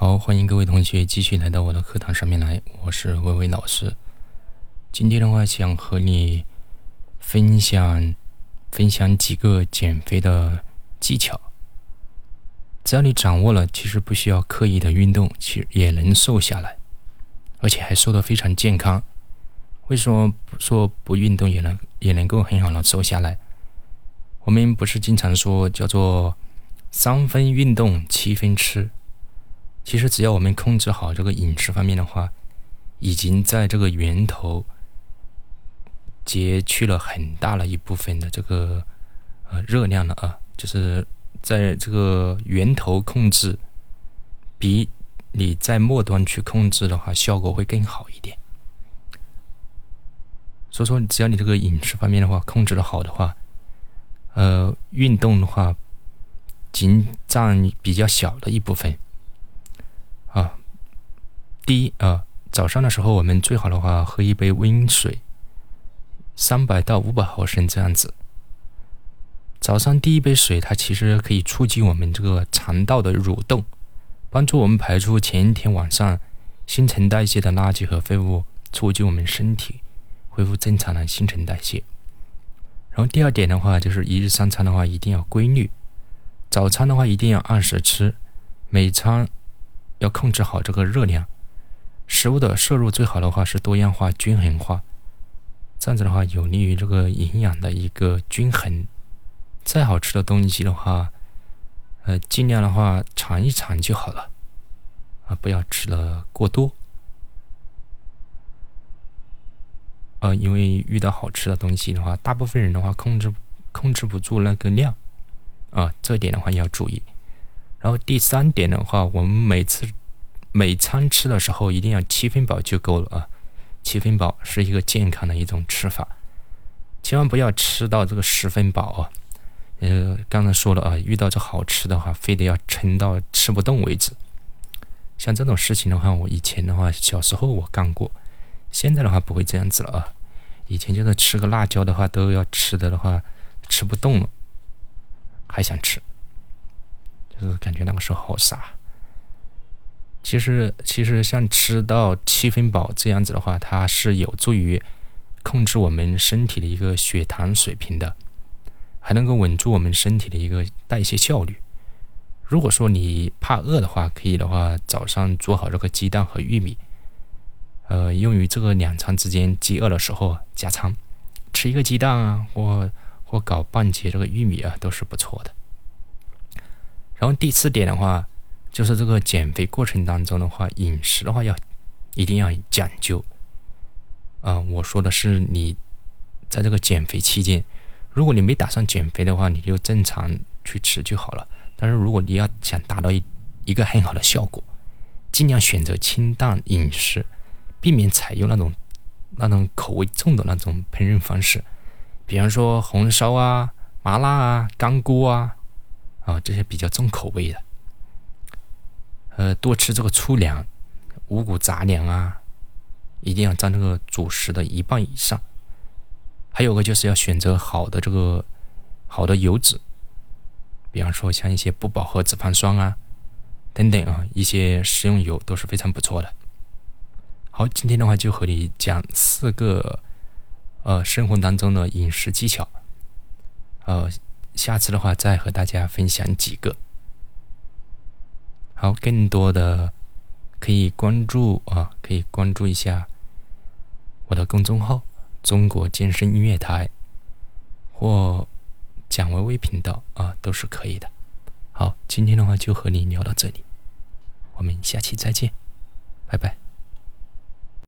好，欢迎各位同学继续来到我的课堂上面来，我是微微老师。今天的话，想和你分享分享几个减肥的技巧。只要你掌握了，其实不需要刻意的运动，其实也能瘦下来，而且还瘦得非常健康。为什么说不运动也能也能够很好的瘦下来？我们不是经常说叫做三分运动七分吃？其实只要我们控制好这个饮食方面的话，已经在这个源头截去了很大的一部分的这个呃热量了啊，就是在这个源头控制，比你在末端去控制的话，效果会更好一点。所以说，只要你这个饮食方面的话控制的好的话。呃，运动的话，仅占比较小的一部分。第一啊，早上的时候我们最好的话喝一杯温水，三百到五百毫升这样子。早上第一杯水，它其实可以促进我们这个肠道的蠕动，帮助我们排出前一天晚上新陈代谢的垃圾和废物，促进我们身体恢复正常的新陈代谢。然后第二点的话，就是一日三餐的话一定要规律。早餐的话一定要按时吃，每餐要控制好这个热量。食物的摄入最好的话是多样化、均衡化，这样子的话有利于这个营养的一个均衡。再好吃的东西的话，呃，尽量的话尝一尝就好了，啊，不要吃的过多。呃，因为遇到好吃的东西的话，大部分人的话控制控制不住那个量，啊，这点的话要注意。然后第三点的话，我们每次每餐吃的时候一定要七分饱就够了啊，七分饱是一个健康的一种吃法，千万不要吃到这个十分饱啊。呃，刚才说了啊，遇到这好吃的话，非得要撑到吃不动为止。像这种事情的话，我以前的话小时候我干过。现在的话不会这样子了啊！以前就是吃个辣椒的话都要吃的的话吃不动了，还想吃，就是感觉那个时候好傻。其实其实像吃到七分饱这样子的话，它是有助于控制我们身体的一个血糖水平的，还能够稳住我们身体的一个代谢效率。如果说你怕饿的话，可以的话早上煮好这个鸡蛋和玉米。呃，用于这个两餐之间饥饿的时候加餐，吃一个鸡蛋啊，或或搞半截这个玉米啊，都是不错的。然后第四点的话，就是这个减肥过程当中的话，饮食的话要一定要讲究。啊，我说的是你在这个减肥期间，如果你没打算减肥的话，你就正常去吃就好了。但是如果你要想达到一一个很好的效果，尽量选择清淡饮食。避免采用那种那种口味重的那种烹饪方式，比方说红烧啊、麻辣啊、干锅啊，啊这些比较重口味的。多吃这个粗粮、五谷杂粮啊，一定要占这个主食的一半以上。还有个就是要选择好的这个好的油脂，比方说像一些不饱和脂肪酸啊等等啊，一些食用油都是非常不错的。好，今天的话就和你讲四个，呃，生活当中的饮食技巧。呃，下次的话再和大家分享几个。好，更多的可以关注啊，可以关注一下我的公众号“中国健身音乐台”或蒋薇薇频道啊，都是可以的。好，今天的话就和你聊到这里，我们下期再见，拜拜。